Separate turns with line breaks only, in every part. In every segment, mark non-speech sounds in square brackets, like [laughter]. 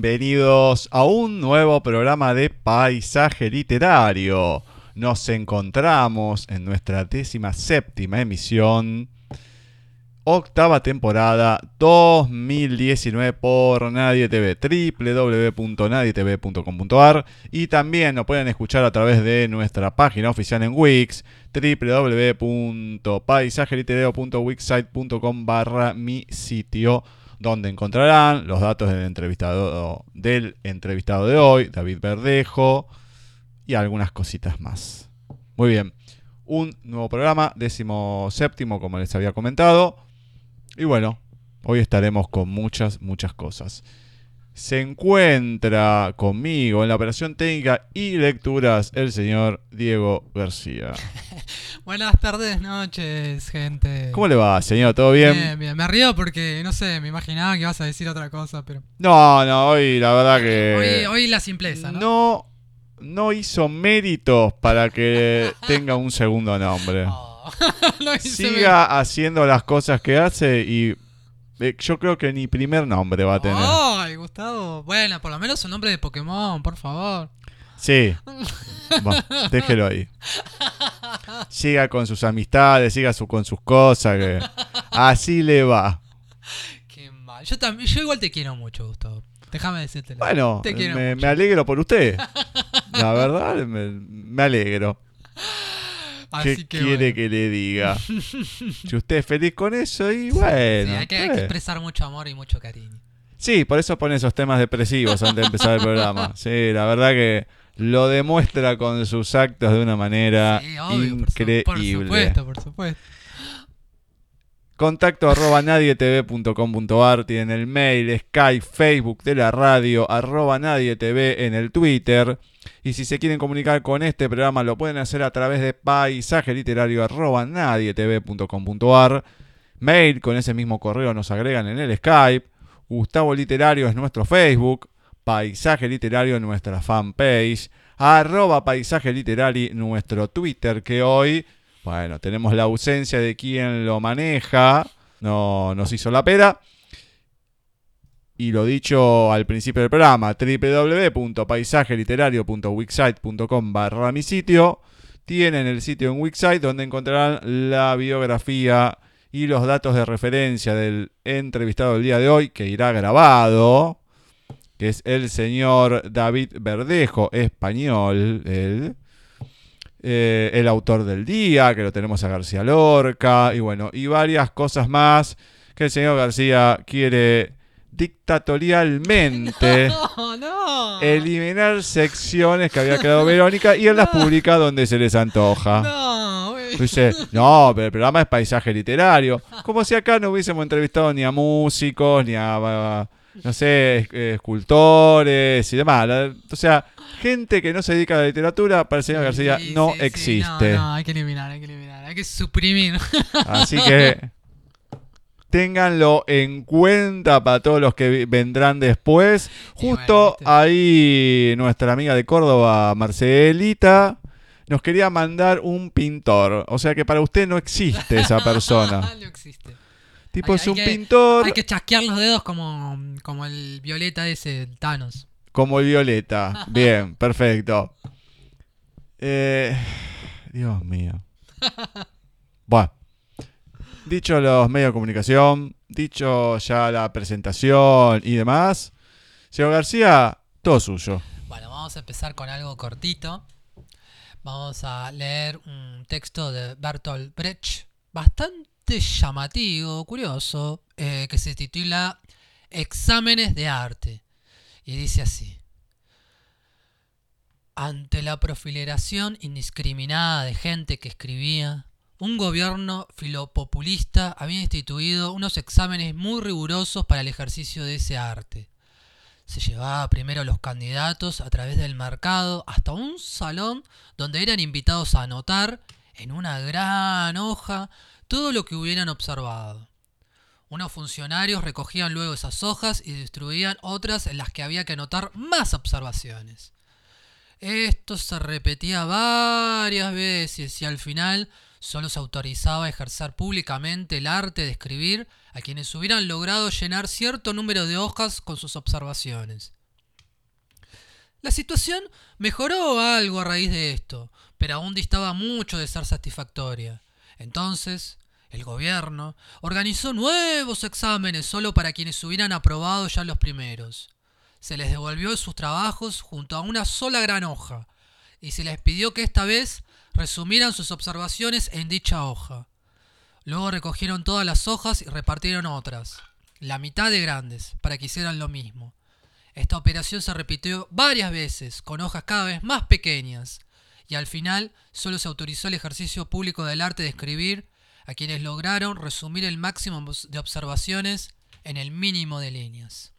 Bienvenidos a un nuevo programa de Paisaje Literario. Nos encontramos en nuestra décima séptima emisión, octava temporada 2019 por Nadie TV, www.nadietv.com.ar y también nos pueden escuchar a través de nuestra página oficial en Wix, www.paisajeliterario.wixsite.com barra mi sitio donde encontrarán los datos del entrevistado, del entrevistado de hoy, David Verdejo, y algunas cositas más. Muy bien, un nuevo programa, décimo séptimo, como les había comentado. Y bueno, hoy estaremos con muchas, muchas cosas se encuentra conmigo en la operación técnica y lecturas el señor Diego García. [laughs]
Buenas tardes, noches, gente.
¿Cómo le va, señor? ¿Todo bien?
Bien, bien. Me río porque, no sé, me imaginaba que ibas a decir otra cosa, pero...
No, no, hoy la verdad que...
Hoy, la simpleza, ¿no?
No, no hizo méritos para que [laughs] tenga un segundo nombre. Oh, [laughs] Siga haciendo las cosas que hace y eh, yo creo que ni primer nombre va a tener.
Ay, Gustavo. Bueno, por lo menos un nombre de Pokémon, por favor.
Sí. déjelo ahí. Siga con sus amistades, siga con sus cosas. Que así le va.
Qué mal. Yo, también, yo igual te quiero mucho, Gustavo. Déjame decirte.
Bueno, me, me, alegro por usted. [laughs] La verdad, me, me alegro. ¿Qué quiere que le diga? [laughs] si usted es feliz con eso, y bueno.
Sí, hay, que, expresar mucho amor y mucho cariño.
Sí, por eso pone esos temas depresivos antes de empezar el programa. [laughs] Sí, la verdad que lo demuestra con sus actos de una manera increíble.
Por, supuesto, por supuesto.
Contacto arroba nadietv.com.ar, tienen el mail, Skype, Facebook de la radio, arroba nadietv en el Twitter. Y si se quieren comunicar con este programa, lo pueden hacer a través de paisaje literario nadietv.com.ar. Mail con ese mismo correo nos agregan en el Skype. Gustavo Literario es nuestro Facebook. Paisaje Literario en nuestra fanpage. Arroba Paisaje Literario nuestro Twitter que hoy, bueno, tenemos la ausencia de quien lo maneja. No nos hizo la pera. Y lo dicho al principio del programa, www.paisajeliterario.wixsite.com barra mi sitio. Tienen el sitio en Wixsite donde encontrarán la biografía y los datos de referencia del entrevistado del día de hoy, que irá grabado, que es el señor David Verdejo, español, el, eh, el autor del día, que lo tenemos a García Lorca, y bueno, y varias cosas más que el señor García quiere dictatorialmente [laughs]
No, no.
eliminar secciones que había creado Verónica y él las [laughs] publica donde se les antoja.
No.
Dice, no, pero el programa es paisaje literario. Como si acá no hubiésemos entrevistado ni a músicos, ni a, no sé, es- escultores y demás. O sea, gente que no se dedica a la literatura, para el señor García
Sí,
no
sí, sí,
existe.
no, no, hay que eliminar, hay que eliminar, hay que suprimir.
Así que [laughs] ténganlo en cuenta para todos los que vendrán después. Justo ahí nuestra amiga de Córdoba, Marcelita, nos quería mandar un pintor. O sea que para usted no existe esa [laughs] persona.
no existe.
tipo
Hay-
es
hay
un
que-
pintor
Hay que chasquear los dedos como, como el violeta ese, Thanos.
como el Violeta. [laughs] Bien, perfecto. Eh, Dios mío. [laughs] Bueno. Dicho los medios de comunicación, dicho ya la presentación y demás, señor García, todo suyo.
Bueno, vamos a empezar con algo cortito. Vamos a leer un texto de Bertolt Brecht, bastante llamativo, curioso, eh, que se titula Exámenes de arte. Y dice así. Ante la profileración indiscriminada de gente que escribía, un gobierno filopopulista había instituido unos exámenes muy rigurosos para el ejercicio de ese arte. Se llevaba primero a los candidatos a través del mercado hasta un salón donde eran invitados a anotar en una gran hoja todo lo que hubieran observado. Unos funcionarios recogían luego esas hojas y distribuían otras en las que había que anotar más observaciones. Esto se repetía varias veces y al final solo se autorizaba a ejercer públicamente el arte de escribir a quienes hubieran logrado llenar cierto número de hojas con sus observaciones. La situación mejoró algo a raíz de esto, pero aún distaba mucho de ser satisfactoria. Entonces, el gobierno organizó nuevos exámenes solo para quienes hubieran aprobado ya los primeros. Se les devolvió sus trabajos junto a una sola gran hoja, y se les pidió que esta vez resumieran sus observaciones en dicha hoja. Luego recogieron todas las hojas y repartieron otras, la mitad de grandes, para que hicieran lo mismo. Esta operación se repitió varias veces, con hojas cada vez más pequeñas, y al final solo se autorizó el ejercicio público del arte de escribir a quienes lograron resumir el máximo de observaciones en el mínimo de líneas.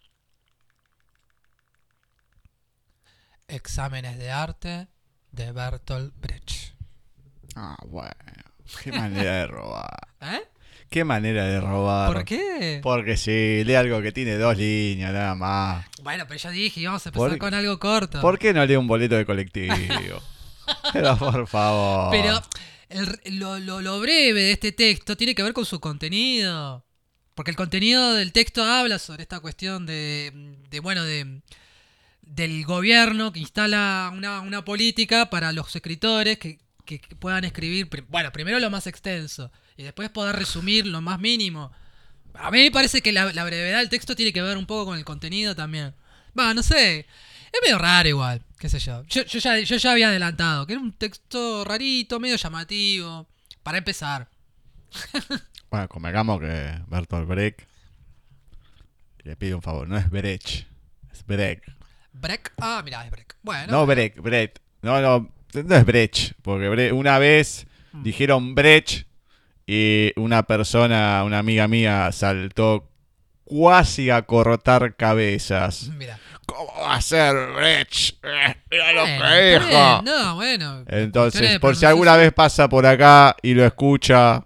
Exámenes de arte de Bertolt Brecht.
Ah, bueno. Qué manera de robar. [laughs]
¿Eh?
Qué manera de robar.
¿Por qué?
Porque sí, lee algo que tiene dos líneas, nada más.
Bueno, pero ya dije, íbamos a empezar
¿Por-
con algo corto.
¿Por qué no lee un boleto de colectivo? [laughs] Pero por favor.
Pero el- lo, lo- lo breve de este texto tiene que ver con su contenido. Porque el contenido del texto habla sobre esta cuestión de, de, bueno, de del gobierno que instala una, una política para los escritores que, que- que puedan escribir, bueno, primero lo más extenso y después poder resumir lo más mínimo. A mí me parece que la, la brevedad del texto tiene que ver un poco con el contenido también. Va, no sé. Es medio raro igual, qué sé yo. Yo, yo ya, yo ya había adelantado, que era un texto rarito, medio llamativo. Para empezar. [laughs]
Bueno, convengamos que Bertolt Brecht le pide un favor. No es Brecht, es Brecht.
Break. Ah, mira, es break. Bueno.
No Brecht, Brecht. No, no, no es Brecht. Porque una vez
Mm.
dijeron Brecht y una persona, una amiga mía, saltó cuasi a cortar cabezas.
Mira.
¿cómo va a ser Brecht? Eh, mira lo
Bueno,
que dijo.
No, bueno.
Entonces, por si alguna vez pasa por acá y lo escucha,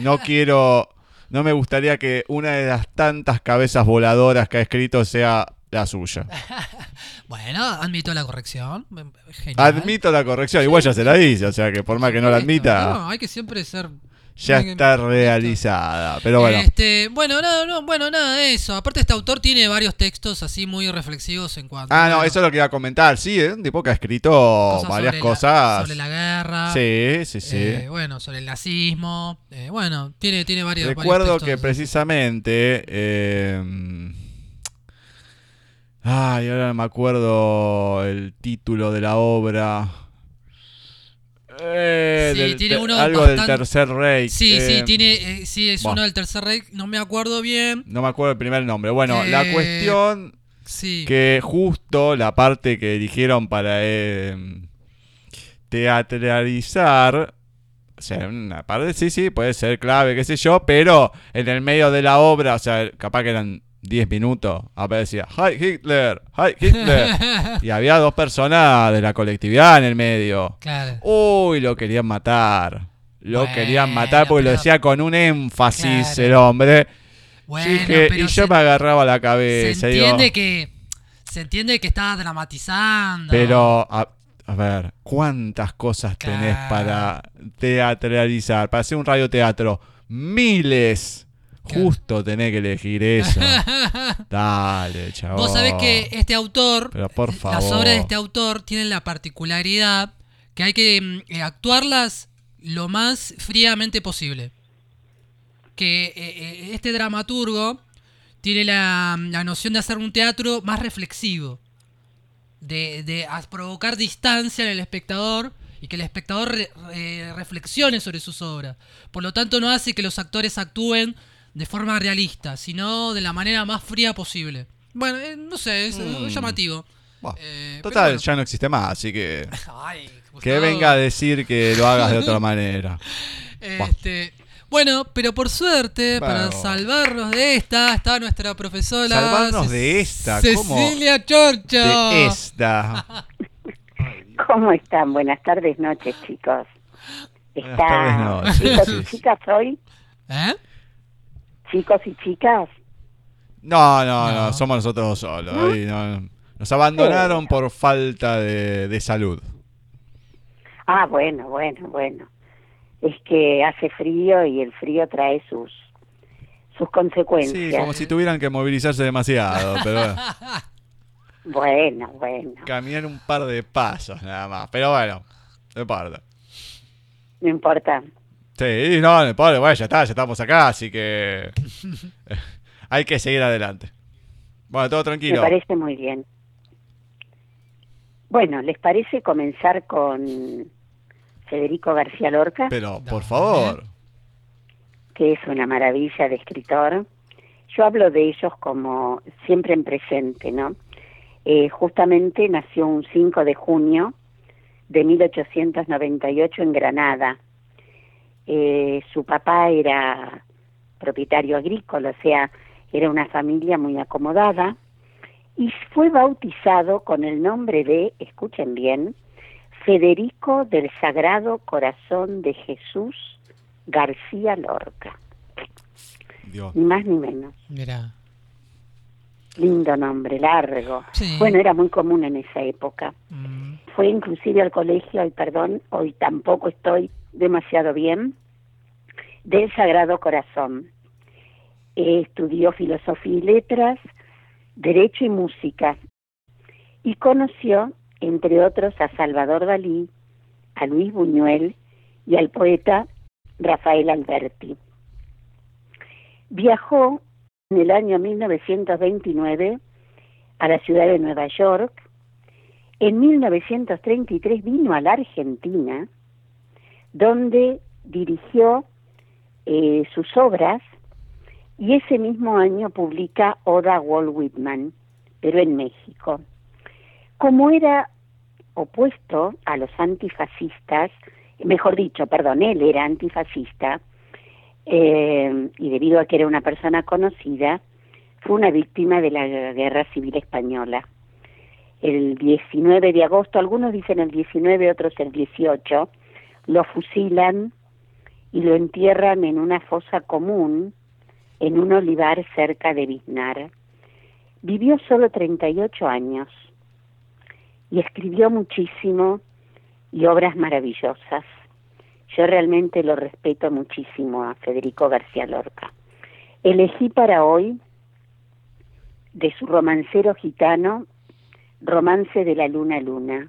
no [laughs] quiero, no me gustaría que una de las tantas cabezas voladoras que ha escrito sea la suya. [laughs]
Bueno, admito la corrección. Genial.
Admito la corrección, igual ya se la dice, o sea que por más que no la admita,
no, hay que siempre ser.
ya está realizada. Pero bueno,
Este, bueno, no, no, bueno, nada de eso. Aparte, este autor tiene varios textos así muy reflexivos en cuanto
ah, no, eso es lo que iba a comentar. Sí, es un tipo que ha escrito
cosas
varias
sobre la-
cosas.
sobre la guerra.
Sí, sí, sí.
eh, bueno, sobre el nazismo. eh, bueno, tiene, tiene varios. varios
Recuerdo
textos
que precisamente. eh, ay, ahora no me acuerdo el título de la obra. Eh,
Sí,
del
tiene uno
algo del Tercer Rey.
Sí, sí,
eh,
tiene, eh, sí, es uno del Tercer Rey. No me acuerdo bien.
No me acuerdo el primer nombre. Bueno, la cuestión
Sí.
que justo la parte que eligieron para teatralizar. O sea, una parte, sí, sí, puede ser clave, qué sé yo, pero en el medio de la obra, o sea, capaz que eran 10 minutos, aparecía ¡Hi Hitler! ¡Hi Hitler! [laughs] y había dos personas de la colectividad en el medio.
claro.
Uy, lo querían matar. Lo
Bueno,
querían matar porque lo decía con un énfasis
Claro.
el hombre.
Bueno,
Dije,
pero
y yo
se,
me agarraba la
se
cabeza. digo,
entiende que se entiende que estaba dramatizando.
Pero, a, a ver, ¿cuántas cosas tenés
Claro.
para teatralizar? Para hacer un radioteatro. Miles. Justo tenés que elegir eso. [laughs] Dale, chabón.
Vos sabés que este autor,
Pero por
las obras de este autor tienen la particularidad que hay que mm, eh, actuarlas lo más fríamente posible. Que eh, eh, este dramaturgo tiene la, la noción de hacer un teatro más reflexivo. De, de provocar distancia en el espectador y que el espectador re- re- reflexione sobre sus obras. Por lo tanto, no hace que los actores actúen de forma realista, sino de la manera más fría posible. Bueno, eh, no sé, es
Mm.
llamativo. Eh,
Total,
bueno.
ya no existe más, así que. [laughs]
Ay,
Que venga a decir que lo hagas de otra [laughs] manera.
Este, bueno, pero por suerte, para salvarnos de esta, está nuestra profesora.
Salvarnos
Ce-
de esta, ¿cómo?
Cecilia Chorcho.
De esta. [laughs]
¿Cómo están? Buenas tardes, noches, chicos.
Buenas tardes, noches.
Chicos y
Sí.
chicas hoy,
¿Eh?
Chicos y chicas.
No, no, no,
No.
somos nosotros dos solos. ahí no- nos abandonaron
Sí.
por falta de, de salud.
Ah, bueno, bueno, bueno. Es que hace frío y el frío trae sus sus consecuencias.
Sí, como si tuvieran que movilizarse demasiado, pero
Bueno, [laughs] bueno,
caminar un par de pasos nada más. Pero bueno, no importa.
no importa.
Sí, no, importa, bueno, ya está, ya estamos acá, así que hay que seguir adelante. Bueno, todo
Me
tranquilo.
parece muy bien. Bueno, ¿les parece comenzar con Federico García Lorca,
Pero, por favor.
que es una maravilla de escritor? Yo hablo de ellos como siempre en presente, ¿no? Eh, justamente nació un 5 de junio de 1898 en Granada. Eh, su papá era propietario agrícola, o sea, era una familia muy acomodada y fue bautizado con el nombre de, escuchen bien, Federico del Sagrado Corazón de Jesús García Lorca,
Dios.
ni más ni menos.
Mira.
Lindo nombre, largo.
Sí.
Bueno, era muy común en esa época.
Mm,
Fue inclusive al colegio, y perdón, hoy tampoco estoy demasiado bien, del Sagrado Corazón. Estudió filosofía y letras, derecho y música. Y conoció, entre otros, a Salvador Dalí, a Luis Buñuel y al poeta Rafael Alberti. Viajó en el año 1929 a la ciudad de Nueva York. En 1933 vino a la Argentina, donde dirigió eh, sus obras y ese mismo año publica Oda a Walt Whitman, pero en México. Como era opuesto a los antifascistas, mejor dicho, perdón, él era antifascista, eh, y debido a que era una persona conocida, fue una víctima de la guerra civil española. el 19 de agosto, algunos dicen el 19, otros el 18, lo fusilan y lo entierran en una fosa común en un olivar cerca de Biznar. Vivió solo 38 años y escribió muchísimo y obras maravillosas. Yo realmente lo respeto muchísimo a Federico García Lorca. Elegí para hoy de su romancero gitano, Romance de la Luna Luna.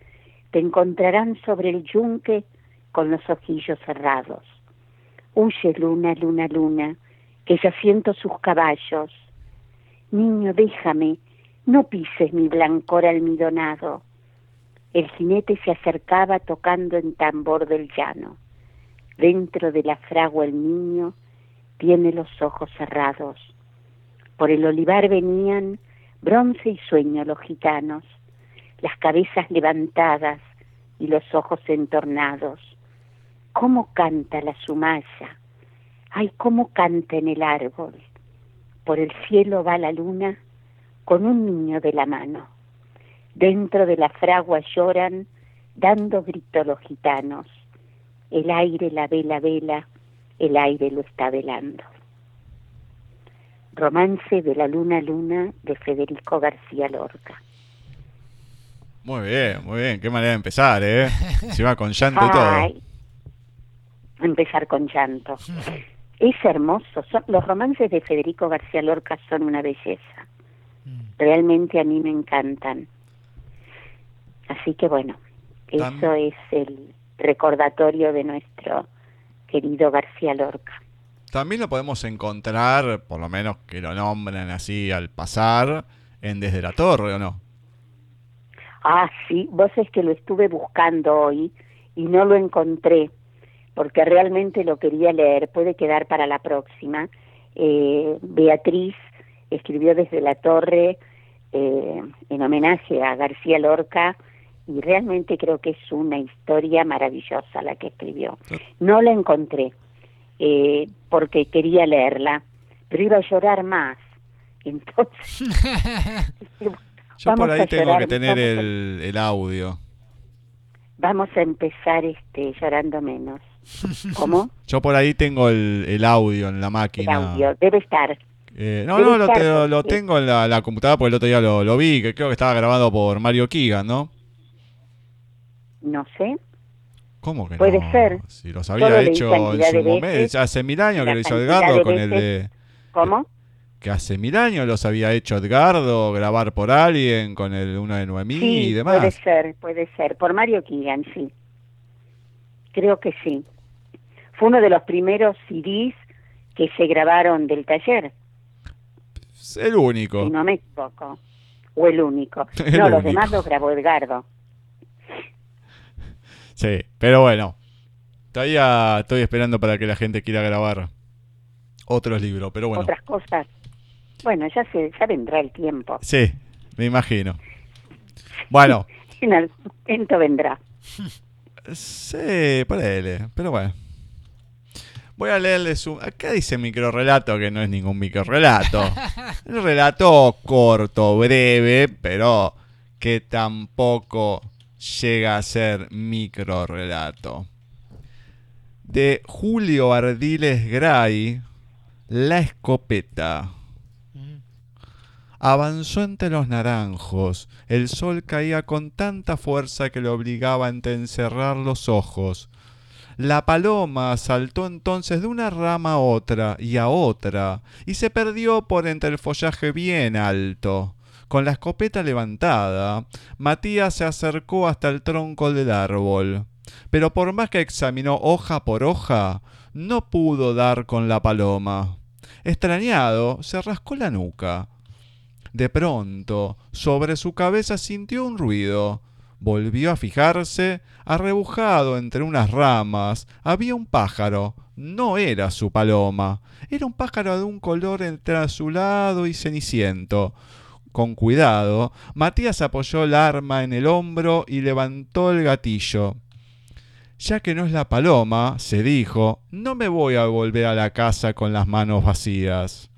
Te encontrarán sobre el yunque con los ojillos cerrados. Huye, luna, luna, luna, que ya siento sus caballos. Niño, déjame, no pises mi blancor almidonado. El jinete se acercaba tocando en tambor del llano. Dentro de la fragua el niño tiene los ojos cerrados. Por el olivar venían bronce y sueño los gitanos, las cabezas levantadas y los ojos entornados. ¿Cómo canta la sumaya? Ay, cómo canta en el árbol. Por el cielo va la luna con un niño de la mano. Dentro de la fragua lloran, dando grito los gitanos. El aire la vela vela, el aire lo está velando. Romance de la luna luna de Federico García Lorca.
Muy bien, muy bien. Qué manera de empezar, ¿eh? [laughs] Se va con llanto y todo.
Empezar con llanto. [laughs] Es hermoso. Son, los romances de Federico García Lorca son una belleza. Realmente a mí me encantan. Así que bueno, eso es el recordatorio de nuestro querido García Lorca.
También lo podemos encontrar, por lo menos que lo nombren así al pasar, en Desde la Torre, ¿o no?
Ah, sí, vos es que lo estuve buscando hoy y no lo encontré porque realmente lo quería leer. Puede quedar para la próxima. Eh, Beatriz escribió desde la torre eh, en homenaje a García Lorca y realmente creo que es una historia maravillosa la que escribió. No la encontré eh, porque quería leerla, pero iba a llorar más. [laughs] Entonces, [laughs]
Yo
Vamos
por ahí tengo
llorar,
que tener el, el audio.
vamos a empezar este llorando menos. [laughs] ¿Cómo?
Yo por ahí tengo el, el audio en la
El
máquina.
audio, debe estar.
Eh, no,
Debe
no, lo,
estar
te- lo- lo
porque-
tengo en la, la computadora porque el otro día lo, lo vi, que creo que estaba grabado por Mario Keegan, ¿no?
No sé.
¿Cómo que
Puede
no?
ser.
Si los había hecho en su momento. Hace mil años que lo hizo Edgardo con el de...
¿Cómo?
Que hace mil años los había hecho Edgardo, grabar por alguien, con el uno de Noemí
Sí,
y demás.
puede ser, puede ser. Por Mario Keegan, sí. Creo que sí. Fue uno de los primeros CDs que se grabaron del taller,
Es el único.
si no me equivoco. O el único. [laughs]
El
no, los demás los grabó Edgardo.
Sí, pero bueno. Todavía estoy esperando para que la gente quiera grabar otros libros, pero bueno.
Otras cosas. Bueno, ya, se, ya vendrá el tiempo.
Sí, me imagino. Bueno, [laughs]
En algún momento vendrá.
sí, ponele, pero bueno. Voy a leerles un... Acá dice microrelato, que no es ningún microrelato. [laughs] Un relato corto, breve, pero que tampoco llega a ser microrelato. De Julio Ardiles Gray, La escopeta. Avanzó entre los naranjos. El sol caía con tanta fuerza que le obligaba a entrecerrar los ojos. La paloma saltó entonces de una rama a otra y a otra, y se perdió por entre el follaje bien alto. Con la escopeta levantada, Matías se acercó hasta el tronco del árbol. Pero por más que examinó hoja por hoja, no pudo dar con la paloma. Extrañado, se rascó la nuca. De pronto, sobre su cabeza sintió un ruido. Volvió a fijarse, arrebujado entre unas ramas, había un pájaro. No era su paloma, era un pájaro de un color entre azulado y ceniciento. Con cuidado, Matías apoyó el arma en el hombro y levantó el gatillo. Ya que no es la paloma, se dijo, no me voy a volver a la casa con las manos vacías.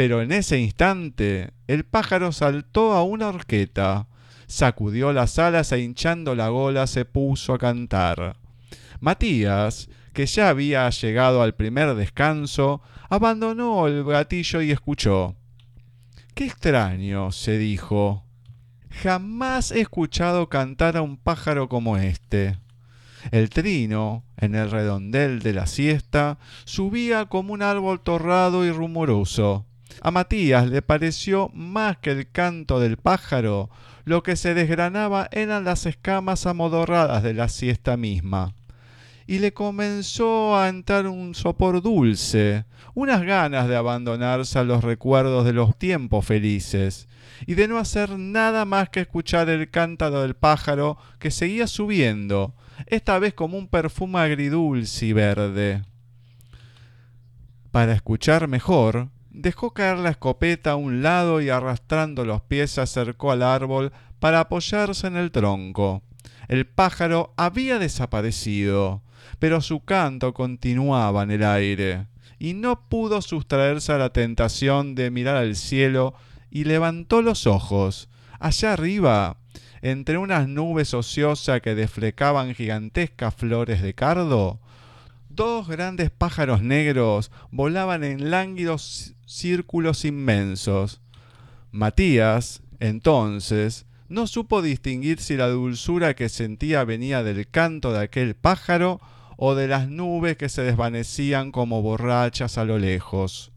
Pero en ese instante, el pájaro saltó a una horqueta, sacudió las alas e hinchando la gola se puso a cantar. Matías, que ya había llegado al primer descanso, abandonó el gatillo y escuchó. Qué extraño, se dijo. Jamás he escuchado cantar a un pájaro como este. El trino, en el redondel de la siesta, subía como un árbol torrado y rumoroso. A Matías le pareció más que el canto del pájaro, lo que se desgranaba eran las escamas amodorradas de la siesta misma. Y le comenzó a entrar un sopor dulce, unas ganas de abandonarse a los recuerdos de los tiempos felices, y de no hacer nada más que escuchar el cántaro del pájaro que seguía subiendo, esta vez como un perfume agridulce y verde. Para escuchar mejor, dejó caer la escopeta a un lado y arrastrando los pies se acercó al árbol para apoyarse en el tronco. El pájaro había desaparecido, pero su canto continuaba en el aire, y no pudo sustraerse a la tentación de mirar al cielo y levantó los ojos. Allá arriba, entre unas nubes ociosas que desflecaban gigantescas flores de cardo, dos grandes pájaros negros volaban en lánguidos círculos inmensos. Matías, entonces, no supo distinguir si la dulzura que sentía venía del canto de aquel pájaro o de las nubes que se desvanecían como borrachas a lo lejos.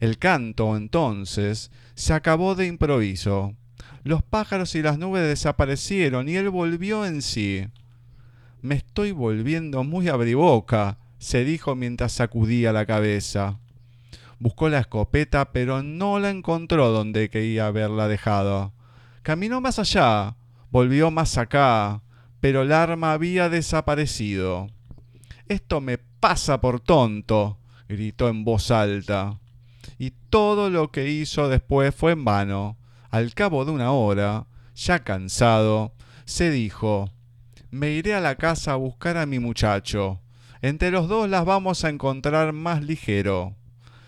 El canto, entonces, se acabó de improviso. Los pájaros y las nubes desaparecieron y él volvió en sí. Me estoy volviendo muy abriboca, se dijo mientras sacudía la cabeza. Buscó la escopeta, pero no la encontró donde quería haberla dejado. Caminó más allá, volvió más acá, pero el arma había desaparecido. Esto me pasa por tonto, gritó en voz alta. Y todo lo que hizo después fue en vano. Al cabo de una hora, ya cansado, se dijo, me iré a la casa a buscar a mi muchacho. Entre los dos las vamos a encontrar más ligero.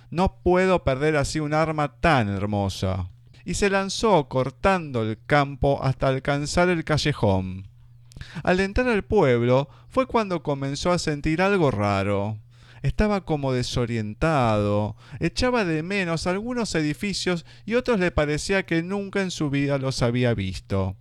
No puedo perder así un arma tan hermosa. Y se lanzó cortando el campo hasta alcanzar el callejón. Al entrar al pueblo fue cuando comenzó a sentir algo raro. Estaba como desorientado, echaba de menos algunos edificios y otros le parecía que nunca en su vida los había visto.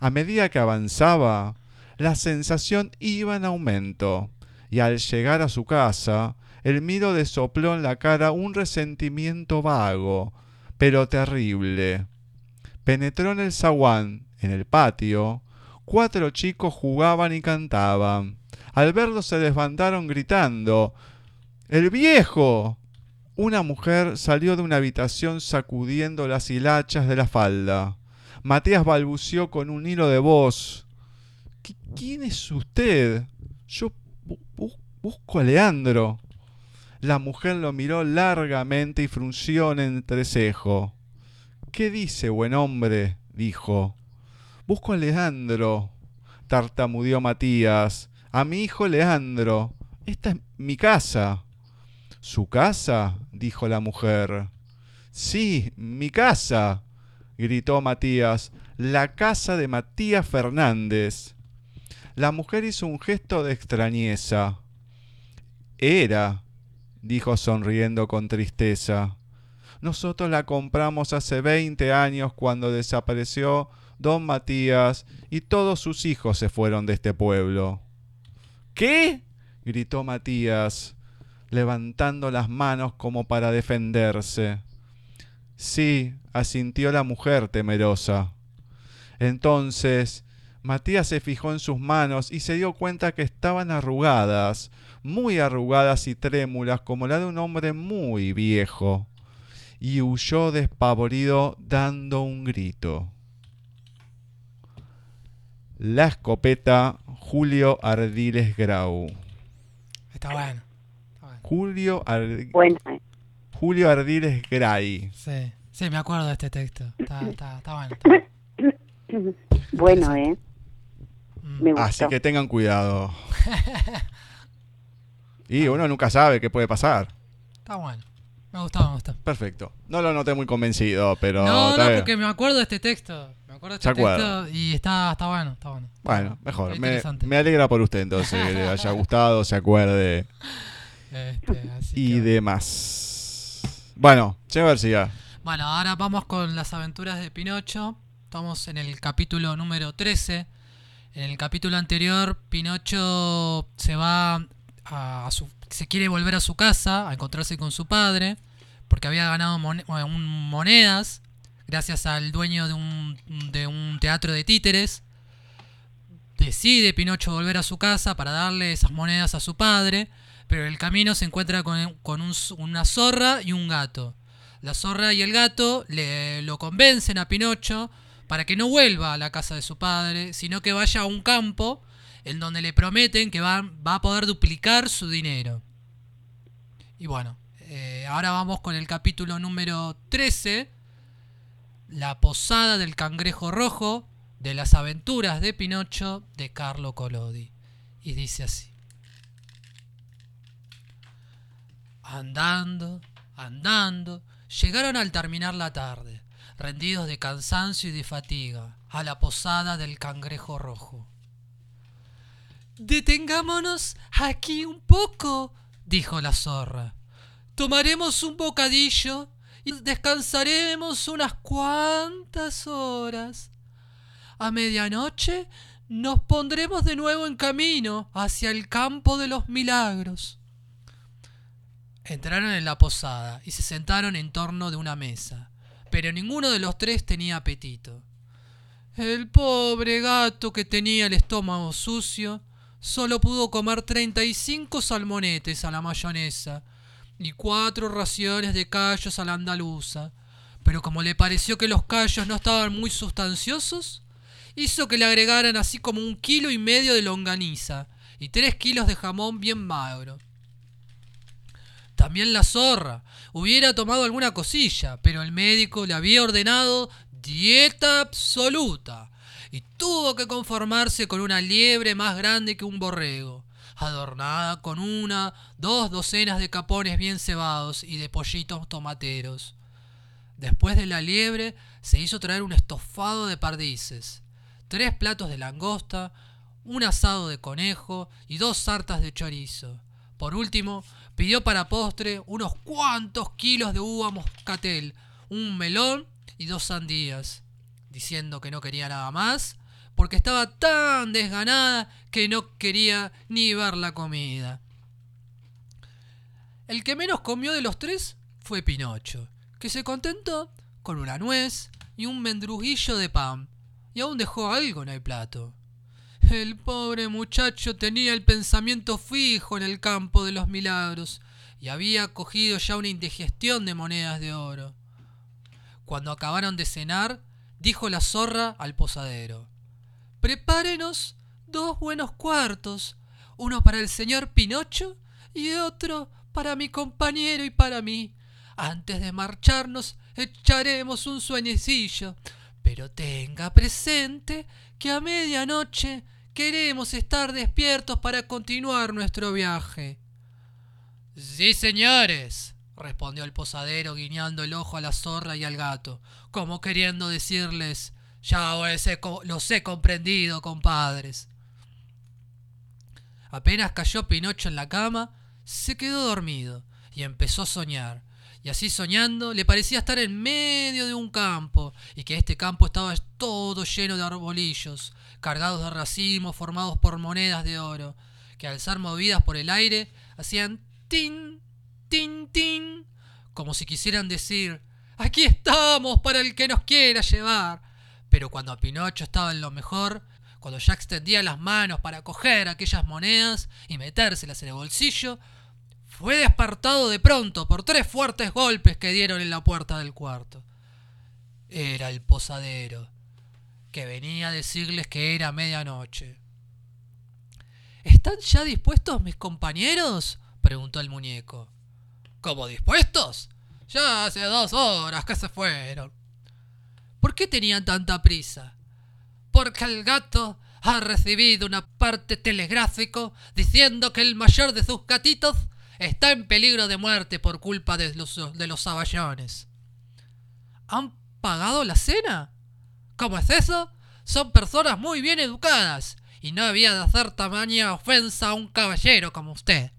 A medida que avanzaba, la sensación iba en aumento, y al llegar a su casa, el miro le sopló en la cara un resentimiento vago, pero terrible. Penetró en el zaguán, en el patio, cuatro chicos jugaban y cantaban. Al verlo se desbandaron gritando ¡El viejo! Una mujer salió de una habitación sacudiendo las hilachas de la falda. Matías balbució con un hilo de voz. ¿Quién es usted? Yo busco a Leandro. La mujer lo miró largamente y frunció un entrecejo. ¿Qué dice, buen hombre? dijo. Busco a Leandro, tartamudeó Matías. A mi hijo Leandro. Esta es mi casa. ¿Su casa? dijo la mujer. Sí, mi casa, gritó Matías. La casa de Matías Fernández. La mujer hizo un gesto de extrañeza. Era, dijo sonriendo con tristeza. Nosotros la compramos hace veinte años cuando desapareció don Matías y todos sus hijos se fueron de este pueblo. ¿Qué? gritó Matías, levantando las manos como para defenderse. Sí, asintió la mujer temerosa. Entonces Matías se fijó en sus manos y se dio cuenta que estaban arrugadas, muy arrugadas y trémulas como la de un hombre muy viejo. y huyó despavorido dando un grito. La escopeta Julio Ardiles Grau.
Está bueno. Está bueno.
Julio, Ar-
Bueno,
Julio Ardiles Gray.
Sí, sí, me acuerdo de este texto. Está, está, está bueno. está [coughs] bueno.
bueno, ¿eh?
Mm.
Me gustó.
Así que tengan cuidado. [laughs] Y uno nunca sabe qué puede pasar.
Está bueno. Me gustó, me gustó.
Perfecto. No lo noté muy convencido, pero...
no, no,
bien.
porque me acuerdo de este texto. Me acuerdo de este texto y está, está bueno, está bueno.
Bueno, mejor. Me,
interesante.
me alegra por usted entonces, que le [laughs] haya gustado, se acuerde
Este, así
y
que-
demás. Bueno, señor García.
Bueno, ahora vamos con las aventuras de Pinocho. Estamos en el capítulo número 13. En el capítulo anterior, Pinocho se va a, su, se quiere volver a su casa a encontrarse con su padre porque había ganado bueno, un- monedas gracias al dueño de un, de un teatro de títeres. Decide Pinocho volver a su casa para darle esas monedas a su padre, pero en el camino se encuentra con, con un- una zorra y un gato. La zorra y el gato le lo convencen a Pinocho para que no vuelva a la casa de su padre, sino que vaya a un campo en donde le prometen que va, va a poder duplicar su dinero. Y bueno, eh, ahora vamos con el capítulo número 13, La posada del cangrejo rojo, de las aventuras de Pinocho, de Carlo Collodi. Y dice así. Andando, andando, llegaron al terminar la tarde, rendidos de cansancio y de fatiga, a la posada del cangrejo rojo. Detengámonos aquí un poco, dijo la zorra. Tomaremos un bocadillo y descansaremos unas cuantas horas. A medianoche nos pondremos de nuevo en camino hacia el campo de los milagros. Entraron en la posada y se sentaron en torno de una mesa, pero ninguno de los tres tenía apetito. El pobre gato que tenía el estómago sucio solo pudo comer 35 salmonetes a la mayonesa y cuatro raciones de callos a la andaluza, pero como le pareció que los callos no estaban muy sustanciosos, hizo que le agregaran así como un kilo y medio de longaniza y tres kilos de jamón bien magro. También la zorra hubiera tomado alguna cosilla, pero el médico le había ordenado dieta absoluta y tuvo que conformarse con una liebre más grande que un borrego, adornada con una, dos docenas de capones bien cebados y de pollitos tomateros. Después de la liebre se hizo traer un estofado de perdices, tres platos de langosta, un asado de conejo y dos sartas de chorizo. Por último, pidió para postre unos cuantos kilos de uva moscatel, un melón y dos sandías, diciendo que no quería nada más, porque estaba tan desganada que no quería ni ver la comida. El que menos comió de los tres fue Pinocho, que se contentó con una nuez y un mendrugillo de pan, y aún dejó algo en el plato. El pobre muchacho tenía el pensamiento fijo en el campo de los milagros y había cogido ya una indigestión de monedas de oro. Cuando acabaron de cenar, dijo la zorra al posadero Prepárenos dos buenos cuartos, uno para el señor Pinocho y otro para mi compañero y para mí. Antes de marcharnos echaremos un sueñecillo, pero tenga presente que a medianoche queremos estar despiertos para continuar nuestro viaje. Sí, señores, respondió el posadero guiñando el ojo a la zorra y al gato, como queriendo decirles ya los he comprendido, compadres. Apenas cayó Pinocho en la cama, se quedó dormido y empezó a soñar. Y así soñando, le parecía estar en medio de un campo, y que este campo estaba todo lleno de arbolillos, cargados de racimos formados por monedas de oro, que al ser movidas por el aire hacían tin, tin, tin, como si quisieran decir, aquí estamos para el que nos quiera llevar. Pero cuando Pinocho estaba en lo mejor, cuando ya extendía las manos para coger aquellas monedas y metérselas en el bolsillo, fue despertado de pronto por tres fuertes golpes que dieron en la puerta del cuarto. Era el posadero, que venía a decirles que era medianoche. ¿Están ya dispuestos mis compañeros? preguntó el muñeco. ¿Cómo dispuestos? Ya hace dos horas que se fueron. ¿Por qué tenían tanta prisa? Porque el gato ha recibido una parte telegráfico diciendo que el mayor de sus gatitos está en peligro de muerte por culpa de los, de los saballones. ¿Han pagado la cena? ¿Cómo es eso? Son personas muy bien educadas y no había de hacer tamaña ofensa a un caballero como usted.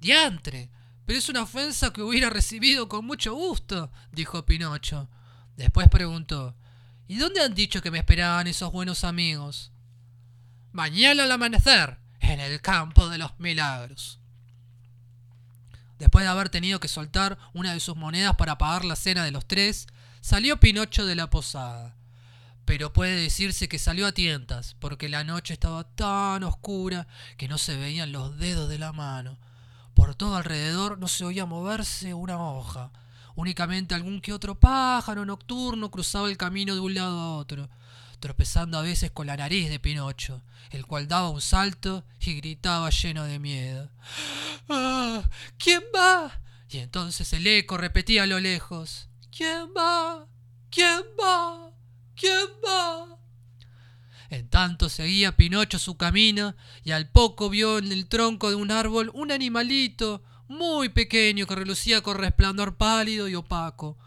Diantre, pero es una ofensa que hubiera recibido con mucho gusto, dijo Pinocho. Después preguntó, ¿Y dónde han dicho que me esperaban esos buenos amigos? Mañana al amanecer, en el campo de los milagros. Después de haber tenido que soltar una de sus monedas para pagar la cena de los tres, salió Pinocho de la posada. Pero puede decirse que salió a tientas, porque la noche estaba tan oscura que no se veían los dedos de la mano. Por todo alrededor no se oía moverse una hoja. Únicamente algún que otro pájaro nocturno cruzaba el camino de un lado a otro, tropezando a veces con la nariz de Pinocho, el cual daba un salto y gritaba lleno de miedo. [gasps] ¡Ah! ¿Quién va? Y entonces el eco repetía a lo lejos. ¿Quién va? ¿Quién va? ¿Quién va? En tanto seguía Pinocho su camino y al poco vio en el tronco de un árbol un animalito muy pequeño que relucía con resplandor pálido y opaco,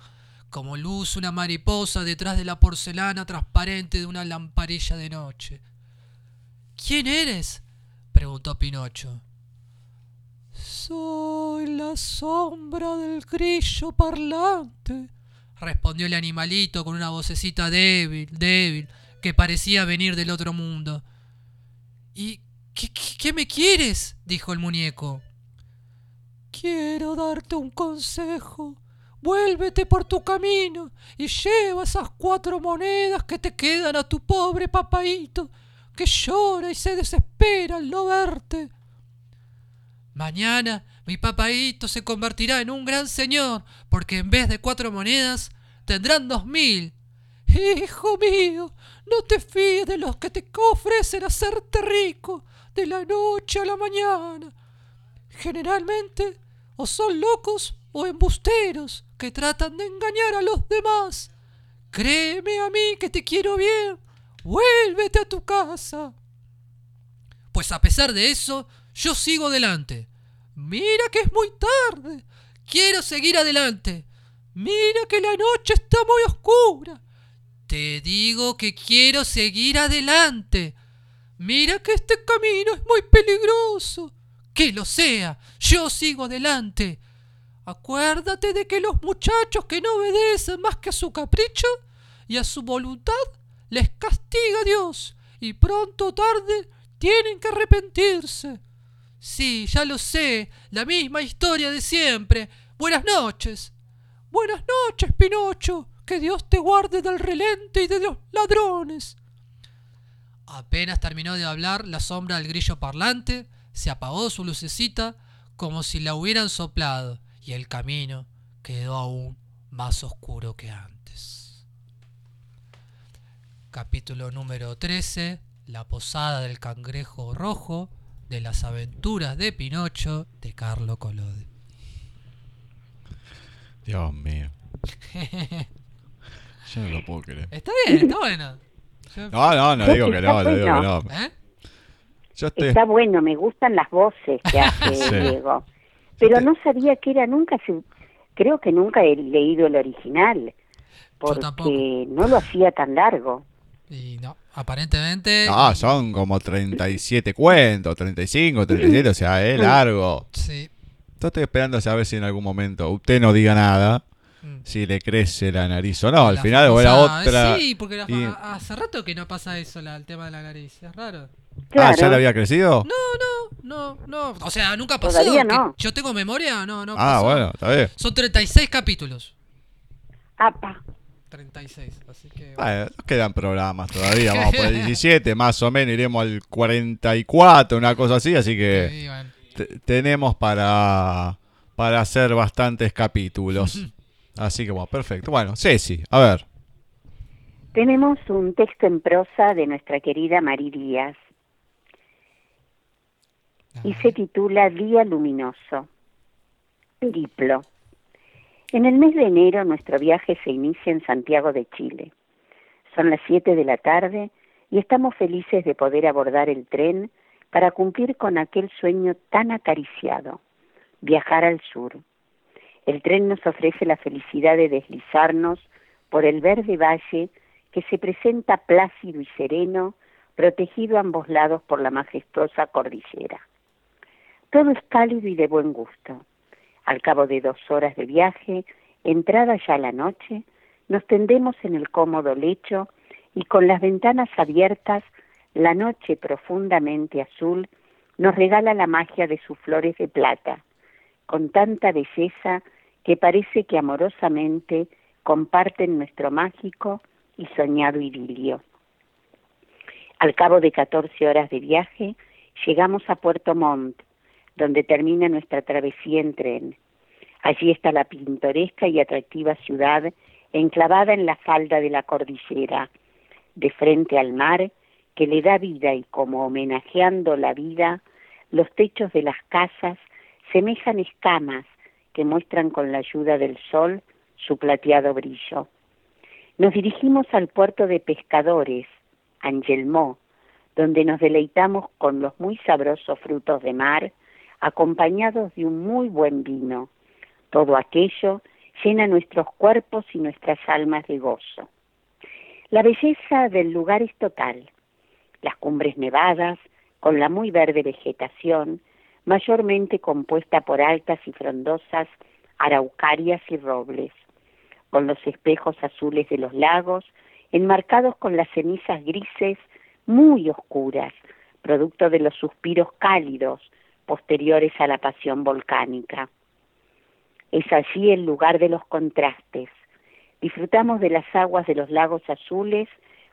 como luz una mariposa detrás de la porcelana transparente de una lamparilla de noche. ¿Quién eres? preguntó Pinocho. Soy la sombra del grillo parlante, respondió el animalito con una vocecita débil, débil, que parecía venir del otro mundo. ¿Y qué, qué, qué me quieres? dijo el muñeco. Quiero darte un consejo. Vuélvete por tu camino y lleva esas cuatro monedas que te quedan a tu pobre papaíto, que llora y se desespera al no verte. Mañana mi papaíto se convertirá en un gran señor, porque en vez de cuatro monedas tendrán dos mil. Hijo mío, no te fíes de los que te ofrecen hacerte rico de la noche a la mañana. Generalmente o son locos o embusteros que tratan de engañar a los demás. Créeme a mí que te quiero bien. Vuélvete a tu casa. Pues a pesar de eso, yo sigo adelante. Mira que es muy tarde. Quiero seguir adelante. Mira que la noche está muy oscura. Te digo que quiero seguir adelante. Mira que este camino es muy peligroso. Que lo sea. Yo sigo adelante. Acuérdate de que los muchachos que no obedecen más que a su capricho y a su voluntad les castiga Dios y pronto o tarde tienen que arrepentirse. Sí, ya lo sé, la misma historia de siempre. Buenas noches. Buenas noches, Pinocho. Que Dios te guarde del relente y de los ladrones. Apenas terminó de hablar la sombra del grillo parlante, se apagó su lucecita como si la hubieran soplado y el camino quedó aún más oscuro que antes. Capítulo número 13. La posada del cangrejo rojo de las aventuras de Pinocho de Carlo Collodi.
Dios mío. [laughs] Yo no lo puedo creer.
Está bien, está bueno. Yo-
No, no, no digo que no, no digo que no.
¿Eh?
Yo estoy.
Está bueno, me gustan las voces que [laughs] hace
Sí.
Diego. Pero no sabía que era nunca, se- creo que nunca he leído el original,
tampoco.
porque no lo hacía tan largo.
Y no, aparentemente.
No, son como 37 cuentos, 35, 37, o sea, es largo.
Sí.
Yo estoy esperando a ver si en algún momento usted no diga nada,
Mm.
si le crece la nariz o no. Al
La
final o la otra.
Sí, porque la-
y-
a- hace rato que no pasa eso, la- el tema de la nariz. Es raro.
Ah. ¿ya le había crecido?
No, no, no, no. O sea, nunca pasó.
Todavía
que
no.
Yo tengo memoria, no, no.
ah,
pasó.
bueno, está bien.
Son 36 capítulos.
Apa,
36, así que.
Bueno, nos quedan programas todavía, vamos por el [laughs] 17, más o menos iremos al 44, una cosa así, así que
Sí, bueno.
tenemos para, para hacer bastantes capítulos. [laughs] Así que bueno, perfecto. Bueno, Ceci, a ver.
Tenemos un texto en prosa de nuestra querida Marí Díaz y se titula Día Luminoso. Diplo. En el mes de enero nuestro viaje se inicia en Santiago de Chile. Son las 7 de la tarde y estamos felices de poder abordar el tren para cumplir con aquel sueño tan acariciado, viajar al sur. El tren nos ofrece la felicidad de deslizarnos por el verde valle que se presenta plácido y sereno, protegido a ambos lados por la majestuosa cordillera. Todo es cálido y de buen gusto. Al cabo de dos horas de viaje, entrada ya la noche, nos tendemos en el cómodo lecho y con las ventanas abiertas, la noche profundamente azul nos regala la magia de sus flores de plata, con tanta belleza que parece que amorosamente comparten nuestro mágico y soñado idilio. Al cabo de catorce horas de viaje, llegamos a Puerto Montt, donde termina nuestra travesía en tren. Allí está la pintoresca y atractiva ciudad enclavada en la falda de la cordillera, de frente al mar, que le da vida y como homenajeando la vida, los techos de las casas semejan escamas que muestran con la ayuda del sol su plateado brillo. Nos dirigimos al puerto de pescadores, Angelmó, donde nos deleitamos con los muy sabrosos frutos de mar, acompañados de un muy buen vino. Todo aquello llena nuestros cuerpos y nuestras almas de gozo. La belleza del lugar es total. Las cumbres nevadas, con la muy verde vegetación, mayormente compuesta por altas y frondosas araucarias y robles, con los espejos azules de los lagos, enmarcados con las cenizas grises muy oscuras, producto de los suspiros cálidos posteriores a la pasión volcánica. Es allí el lugar de los contrastes. Disfrutamos de las aguas de los lagos azules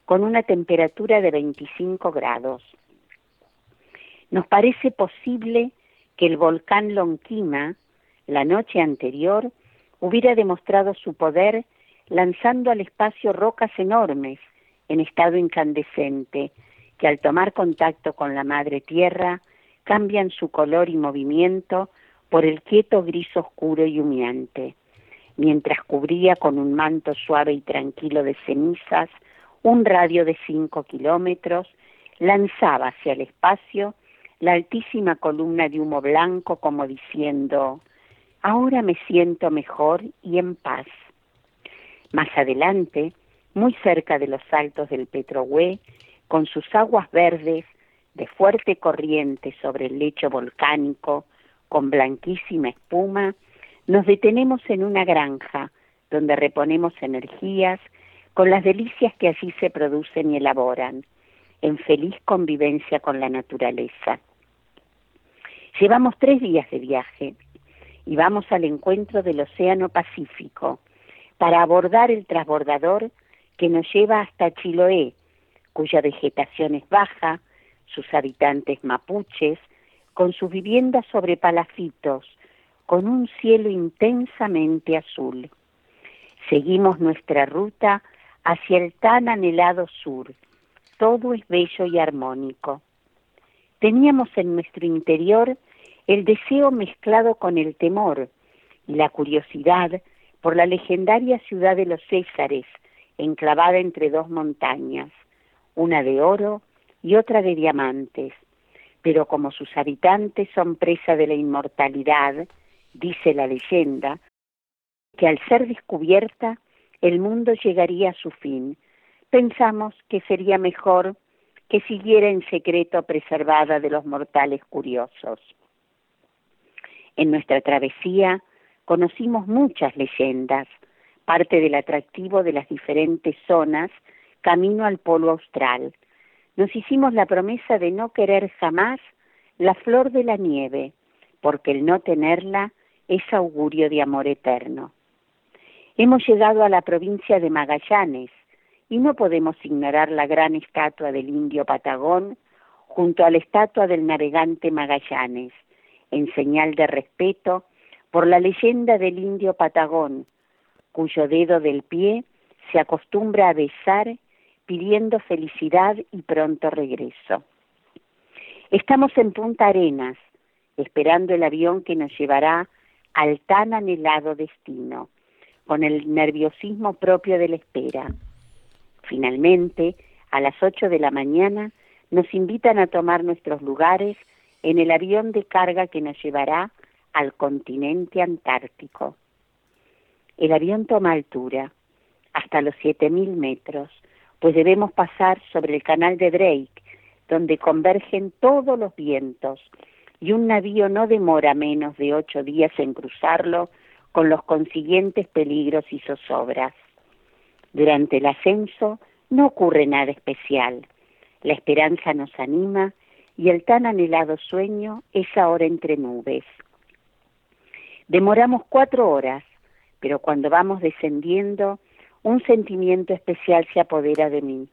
con una temperatura de 25 grados. Nos parece posible que el volcán Lonquima, la noche anterior, hubiera demostrado su poder lanzando al espacio rocas enormes en estado incandescente, que al tomar contacto con la madre tierra cambian su color y movimiento por el quieto gris oscuro y humeante, mientras cubría con un manto suave y tranquilo de cenizas un radio de cinco kilómetros, lanzaba hacia el espacio la altísima columna de humo blanco como diciendo, ahora me siento mejor y en paz. Más adelante, muy cerca de los altos del Petrohue, con sus aguas verdes de fuerte corriente sobre el lecho volcánico, con blanquísima espuma, nos detenemos en una granja donde reponemos energías con las delicias que allí se producen y elaboran, en feliz convivencia con la naturaleza. Llevamos tres días de viaje y vamos al encuentro del Océano Pacífico para abordar el transbordador que nos lleva hasta Chiloé, cuya vegetación es baja, sus habitantes mapuches, con sus viviendas sobre palafitos, con un cielo intensamente azul. Seguimos nuestra ruta hacia el tan anhelado sur. Todo es bello y armónico. Teníamos en nuestro interior el deseo mezclado con el temor y la curiosidad por la legendaria ciudad de los Césares, enclavada entre dos montañas, una de oro y otra de diamantes. Pero como sus habitantes son presa de la inmortalidad, dice la leyenda, que al ser descubierta el mundo llegaría a su fin. Pensamos que sería mejor que siguiera en secreto preservada de los mortales curiosos. En nuestra travesía conocimos muchas leyendas, parte del atractivo de las diferentes zonas camino al polo austral. Nos hicimos la promesa de no querer jamás la flor de la nieve, porque el no tenerla es augurio de amor eterno. Hemos llegado a la provincia de Magallanes y no podemos ignorar la gran estatua del indio Patagón junto a la estatua del navegante Magallanes, en señal de respeto por la leyenda del indio Patagón, cuyo dedo del pie se acostumbra a besar pidiendo felicidad y pronto regreso. Estamos en Punta Arenas, esperando el avión que nos llevará al tan anhelado destino, con el nerviosismo propio de la espera. Finalmente, a las ocho de la mañana, nos invitan a tomar nuestros lugares en el avión de carga que nos llevará al continente antártico. El avión toma altura, hasta los siete mil metros, pues debemos pasar sobre el canal de Drake, donde convergen todos los vientos, y un navío no demora menos de ocho días en cruzarlo con los consiguientes peligros y zozobras. Durante el ascenso no ocurre nada especial. La esperanza nos anima y el tan anhelado sueño es ahora entre nubes. Demoramos cuatro horas, pero cuando vamos descendiendo un sentimiento especial se apodera de mí.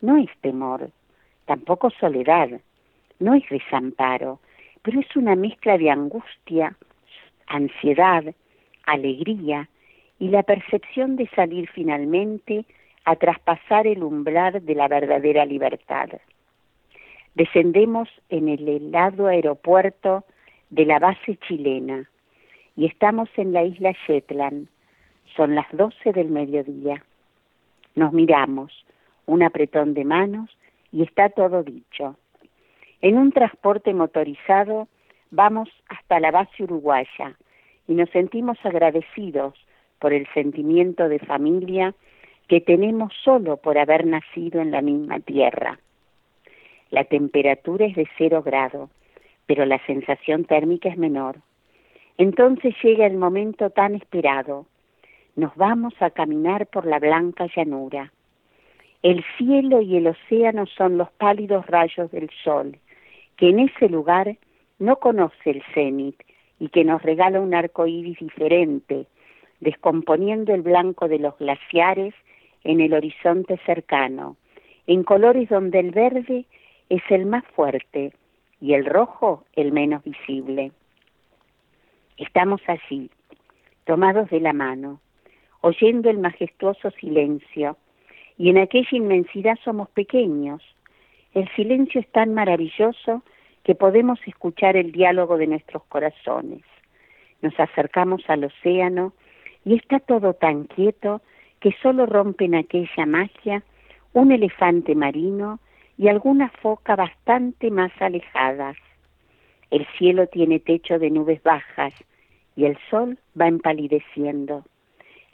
No es temor, tampoco soledad, no es desamparo, pero es una mezcla de angustia, ansiedad, alegría y la percepción de salir finalmente a traspasar el umbral de la verdadera libertad. Descendemos en el helado aeropuerto de la base chilena y estamos en la isla Shetland, son las doce del mediodía. Nos miramos, un apretón de manos y está todo dicho. En un transporte motorizado vamos hasta la base uruguaya y nos sentimos agradecidos por el sentimiento de familia que tenemos solo por haber nacido en la misma tierra. La temperatura es de cero grado, pero la sensación térmica es menor. Entonces llega el momento tan esperado, nos vamos a caminar por la blanca llanura. El cielo y el océano son los pálidos rayos del sol, que en ese lugar no conoce el cenit y que nos regala un arco iris diferente, descomponiendo el blanco de los glaciares en el horizonte cercano, en colores donde el verde es el más fuerte y el rojo el menos visible. Estamos allí, tomados de la mano, oyendo el majestuoso silencio, y en aquella inmensidad somos pequeños. El silencio es tan maravilloso que podemos escuchar el diálogo de nuestros corazones. Nos acercamos al océano y está todo tan quieto que solo rompen aquella magia un elefante marino y alguna foca bastante más alejadas. El cielo tiene techo de nubes bajas y el sol va empalideciendo.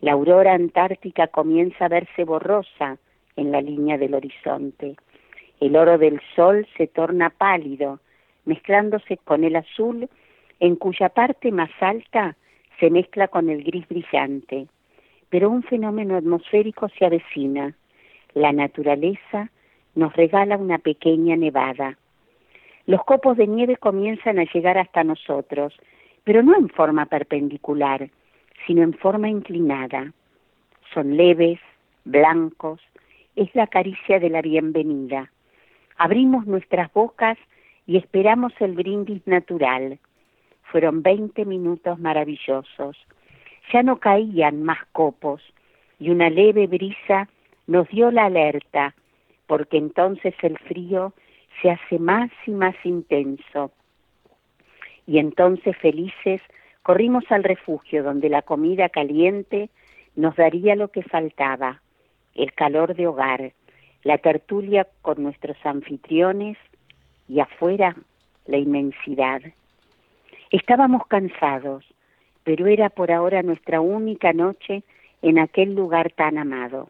La aurora antártica comienza a verse borrosa en la línea del horizonte. El oro del sol se torna pálido, mezclándose con el azul, en cuya parte más alta se mezcla con el gris brillante. Pero un fenómeno atmosférico se avecina. La naturaleza nos regala una pequeña nevada. Los copos de nieve comienzan a llegar hasta nosotros, pero no en forma perpendicular, sino en forma inclinada. Son leves, blancos, es la caricia de la bienvenida. Abrimos nuestras bocas y esperamos el brindis natural. Fueron veinte minutos maravillosos. Ya no caían más copos y una leve brisa nos dio la alerta, porque entonces el frío se hace más y más intenso. Y entonces felices Corrimos al refugio donde la comida caliente nos daría lo que faltaba, el calor de hogar, la tertulia con nuestros anfitriones y afuera la inmensidad. Estábamos cansados, pero era por ahora nuestra única noche en aquel lugar tan amado.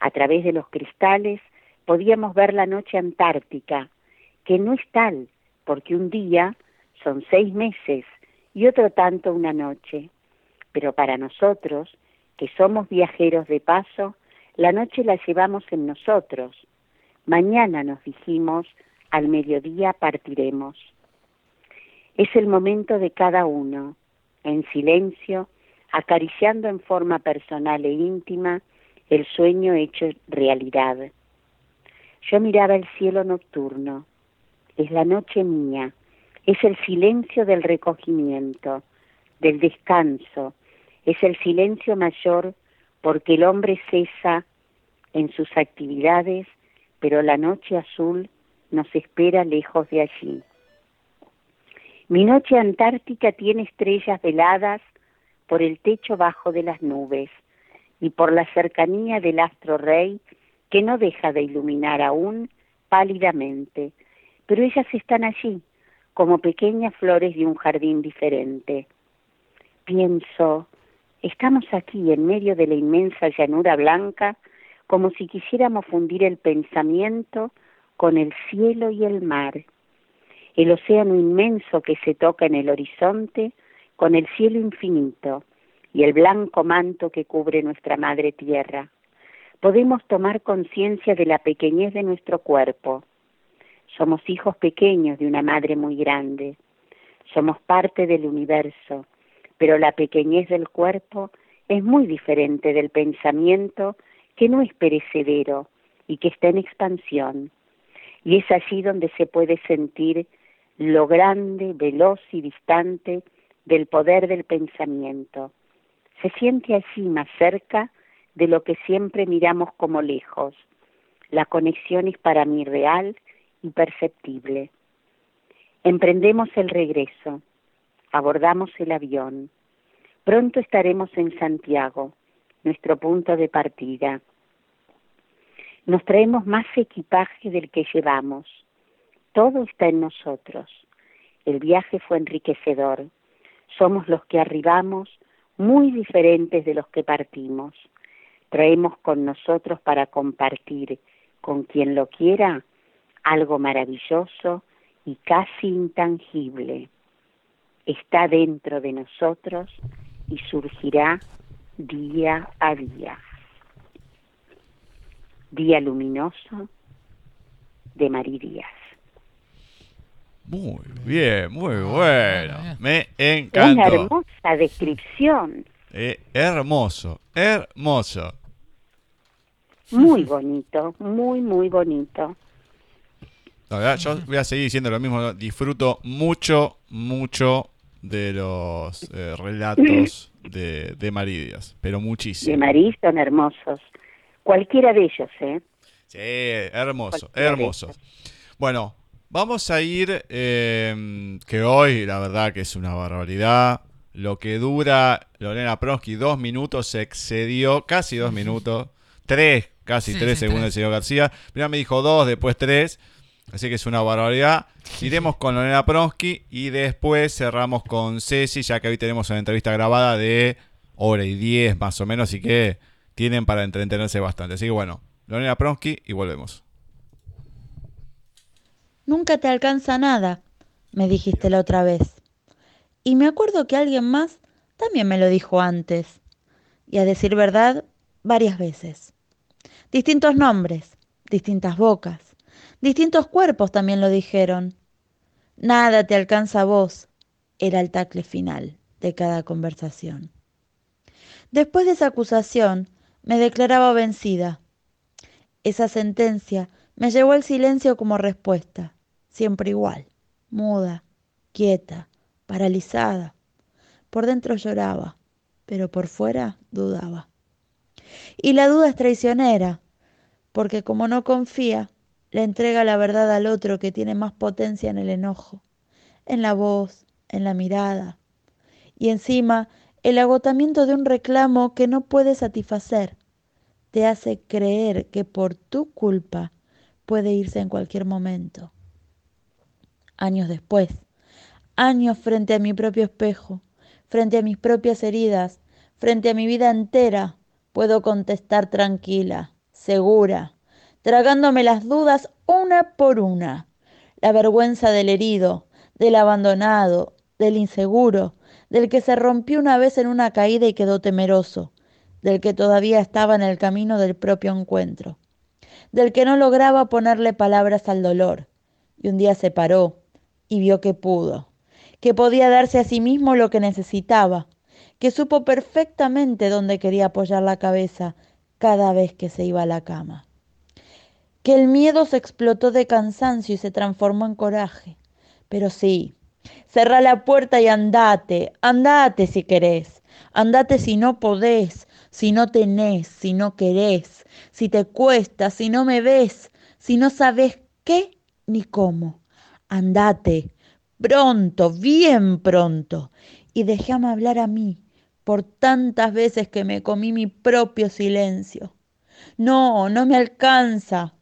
A través de los cristales podíamos ver la noche antártica, que no es tal, porque un día son seis meses y otro tanto una noche. Pero para nosotros, que somos viajeros de paso, la noche la llevamos en nosotros. Mañana nos dijimos, al mediodía partiremos. Es el momento de cada uno, en silencio, acariciando en forma personal e íntima el sueño hecho realidad. Yo miraba el cielo nocturno. Es la noche mía, Es el silencio del recogimiento, del descanso, es el silencio mayor porque el hombre cesa en sus actividades, pero la noche azul nos espera lejos de allí. Mi noche antártica tiene estrellas veladas por el techo bajo de las nubes y por la cercanía del astro rey que no deja de iluminar aún pálidamente, pero ellas están allí como pequeñas flores de un jardín diferente. Pienso, estamos aquí en medio de la inmensa llanura blanca como si quisiéramos fundir el pensamiento con el cielo y el mar, el océano inmenso que se toca en el horizonte con el cielo infinito y el blanco manto que cubre nuestra madre tierra. Podemos tomar conciencia de la pequeñez de nuestro cuerpo. Somos hijos pequeños de una madre muy grande. Somos parte del universo, pero la pequeñez del cuerpo es muy diferente del pensamiento que no es perecedero y que está en expansión. Y es allí donde se puede sentir lo grande, veloz y distante del poder del pensamiento. Se siente allí más cerca de lo que siempre miramos como lejos. La conexión es para mí real y perceptible. Emprendemos el regreso, abordamos el avión. Pronto estaremos en Santiago, nuestro punto de partida. Nos traemos más equipaje del que llevamos. Todo está en nosotros. El viaje fue enriquecedor. Somos los que arribamos muy diferentes de los que partimos. Traemos con nosotros para compartir con quien lo quiera algo maravilloso y casi intangible. Está dentro de nosotros y surgirá día a día. Día luminoso de María Díaz.
Muy bien, muy bueno. Me
Una
encantó.
hermosa descripción,
Eh, hermoso, hermoso.
muy bonito, muy, muy bonito.
La verdad, yo voy a seguir diciendo lo mismo. Disfruto mucho, mucho de los eh, relatos [laughs] de, de Maridias, pero
De
muchísimo.
Marí son hermosos. Cualquiera de ellos, ¿eh?
Sí, hermoso,
Cualquiera de
hermoso. Bueno, vamos a ir, eh, que hoy la verdad que es una barbaridad. Lo que dura Lorena Pronsky, dos minutos, se excedió, casi dos [laughs] minutos, tres, casi
Sí,
tres
sí,
según
tres.
el señor García. Primero me dijo dos, después tres, así que es una barbaridad. [laughs] Iremos con Lorena Pronsky y después cerramos con Ceci, ya que hoy tenemos una entrevista grabada de hora y diez más o menos, así que tienen para entretenerse bastante. Así que bueno, Lorena Pronsky y volvemos.
Nunca te alcanza nada, me dijiste la otra vez. Y me acuerdo que alguien más también me lo dijo antes. Y a decir verdad, varias veces. Distintos nombres, distintas bocas, distintos cuerpos también lo dijeron. Nada te alcanza a vos, era el tacle final de cada conversación. Después de esa acusación, me declaraba vencida. Esa sentencia me llevó al silencio como respuesta, siempre igual, muda, quieta, paralizada. Por dentro lloraba, pero por fuera dudaba. Y la duda es traicionera, porque como no confía, le entrega la verdad al otro que tiene más potencia en el enojo, en la voz, en la mirada. Y encima, el agotamiento de un reclamo que no puede satisfacer te hace creer que por tu culpa puede irse en cualquier momento. Años después, años frente a mi propio espejo, frente a mis propias heridas, frente a mi vida entera, puedo contestar tranquila, segura, tragándome las dudas una por una, la vergüenza del herido, del abandonado, del inseguro, del que se rompió una vez en una caída y quedó temeroso, del que todavía estaba en el camino del propio encuentro, del que no lograba ponerle palabras al dolor, y un día se paró y vio que pudo, que podía darse a sí mismo lo que necesitaba, que supo perfectamente dónde quería apoyar la cabeza cada vez que se iba a la cama, que el miedo se explotó de cansancio y se transformó en coraje, pero sí, Cerrá la puerta y andate, andate si querés, andate si no podés, si no tenés, si no querés, si te cuesta, si no me ves, si no sabes qué ni cómo. Andate, pronto, bien pronto, y déjame hablar a mí por tantas veces que me comí mi propio silencio. No, no me alcanza.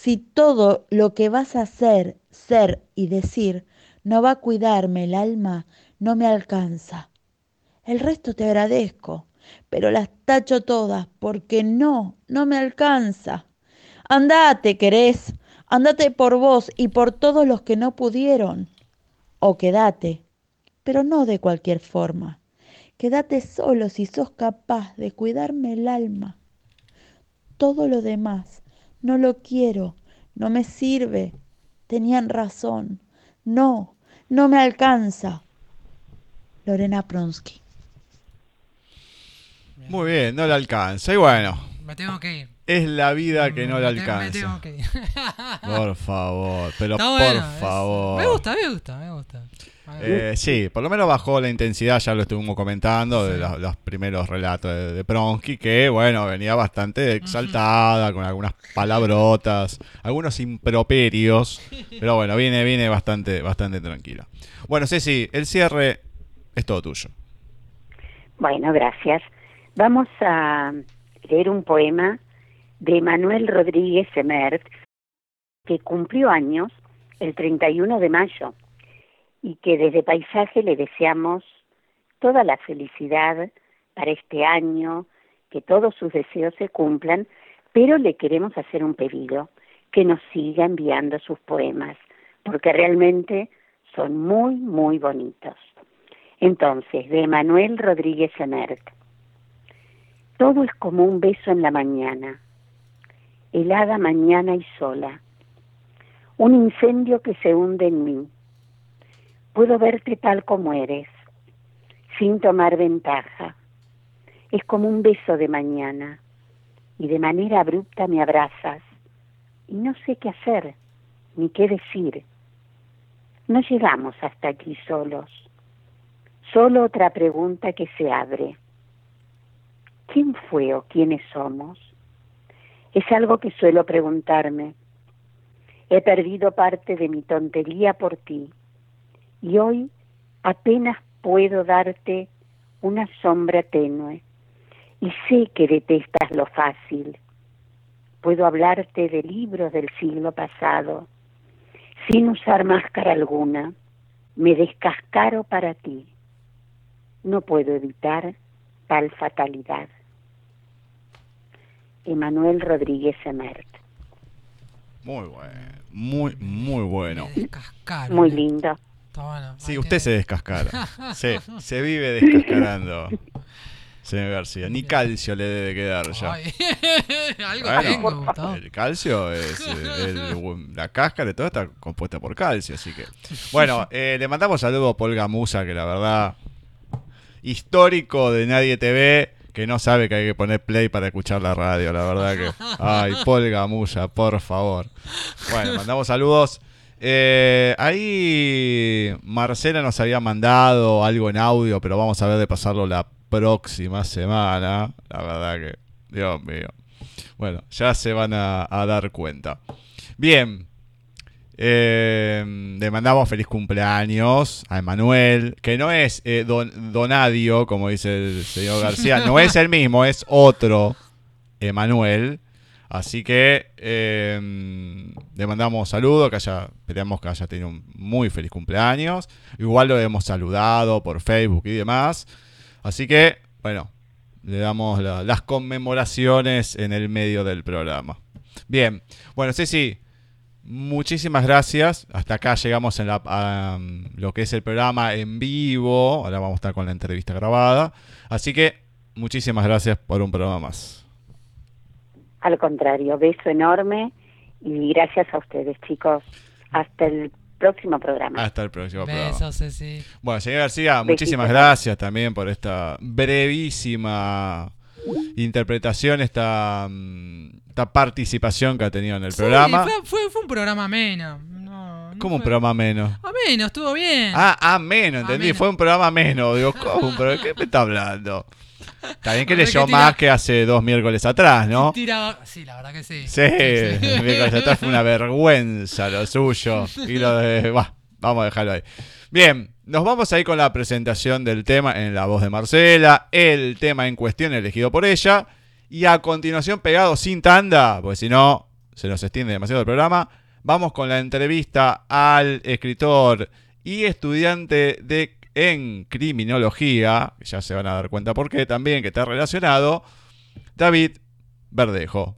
Si todo lo que vas a hacer, ser y decir no va a cuidarme el alma, no me alcanza. El resto te agradezco, pero las tacho todas porque no, no me alcanza. Andate, querés, andate por vos y por todos los que no pudieron. O quédate, pero no de cualquier forma. Quédate solo si sos capaz de cuidarme el alma. Todo lo demás no lo quiero, no me sirve. Tenían razón. No, no me alcanza. Lorena Pronsky.
Muy bien, no le alcanza. Y bueno,
Me tengo que ir.
es la vida que no le
Me Me tengo
alcanza.
que ir.
Por favor, pero [laughs]
Está
por
bueno, es-
favor.
Me gusta, me gusta, me gusta.
Eh, sí, por lo menos bajó la intensidad, ya lo estuvimos comentando, de los primeros relatos de, de Pronsky, que bueno, venía bastante exaltada, con algunas palabrotas, algunos improperios, pero bueno, viene, viene bastante, bastante tranquila. Bueno, Ceci, el cierre es todo tuyo.
Bueno, gracias. Vamos a leer un poema de Manuel Rodríguez Emert, que cumplió años el 31 de mayo y que desde Paisaje le deseamos toda la felicidad para este año, que todos sus deseos se cumplan, pero le queremos hacer un pedido, que nos siga enviando sus poemas, porque realmente son muy, muy bonitos. Entonces, de Manuel Rodríguez Emert. Todo es como un beso en la mañana, helada mañana y sola. Un incendio que se hunde en mí. Puedo verte tal como eres, sin tomar ventaja. Es como un beso de mañana, y de manera abrupta me abrazas, y no sé qué hacer, ni qué decir. No llegamos hasta aquí solos. Solo otra pregunta que se abre. ¿Quién fue o quiénes somos? Es algo que suelo preguntarme. He perdido parte de mi tontería por ti y hoy apenas puedo darte una sombra tenue y sé que detestas lo fácil. Puedo hablarte de libros del siglo pasado sin usar máscara alguna. Me descascaro para ti. No puedo evitar tal fatalidad. Emanuel Rodríguez Emert.
Muy bueno, muy, muy bueno.
Me descascaron.
Muy lindo.
Sí, usted
que-
se descascara. [laughs] Sí, se vive descascarando. Señor García, ni calcio le debe quedar ya.
Ay, [laughs] Algo
Bueno,
tengo,
el calcio es eh, [laughs] el- la cáscara y todo está compuesta por calcio, así que bueno, eh, le mandamos saludos a Paul Gamusa, que la verdad histórico de Nadie TV, que no sabe que hay que poner play para escuchar la radio, la verdad que ay Paul Gamusa, por favor. Bueno, mandamos saludos. Eh, ahí Marcela nos había mandado algo en audio, pero vamos a ver de pasarlo la próxima semana. La verdad que, Dios mío. Bueno, ya se van a, dar cuenta. Bien. Eh, le mandamos feliz cumpleaños a Emanuel, que no es eh, don, Donadio, como dice el señor García, no es el mismo, es otro Emanuel. Así que eh, le mandamos saludos, que haya, esperamos que haya tenido un muy feliz cumpleaños. Igual lo hemos saludado por Facebook y demás. Así que, bueno, le damos la- las conmemoraciones en el medio del programa. Bien, bueno, Ceci, muchísimas gracias. Hasta acá llegamos en a, um, lo que es el programa en vivo. Ahora vamos a estar con la entrevista grabada. Así que, muchísimas gracias por un programa más.
Al contrario, beso enorme y gracias a ustedes, chicos. Hasta el próximo programa.
Hasta el próximo programa.
Besos, Ceci.
Bueno, señor García, muchísimas gracias también por esta brevísima interpretación, esta, mm, esta participación que ha tenido en el
Sí,
programa.
fue, fue, fue un programa ameno. No, no
¿Cómo un programa menos?
Ameno, estuvo bien.
Ah, ameno, entendí.
Ameno.
Fue un programa menos. Digo, ¿cómo? [laughs] ¿Pero qué me está hablando? Está bien que leyó
que tira-
más que hace dos miércoles atrás, ¿no?
Sí, la verdad que sí.
Sí, el [laughs] miércoles atrás fue una vergüenza lo suyo. Y lo de. [laughs] Bah, vamos a dejarlo ahí. Bien, nos vamos a ir con la presentación del tema en la voz de Marcela, el tema en cuestión elegido por ella. Y a continuación, pegado sin tanda, porque si no, se nos extiende demasiado el programa. Vamos con la entrevista al escritor y estudiante de en criminología, ya se van a dar cuenta por qué también, que está relacionado, David Verdejo.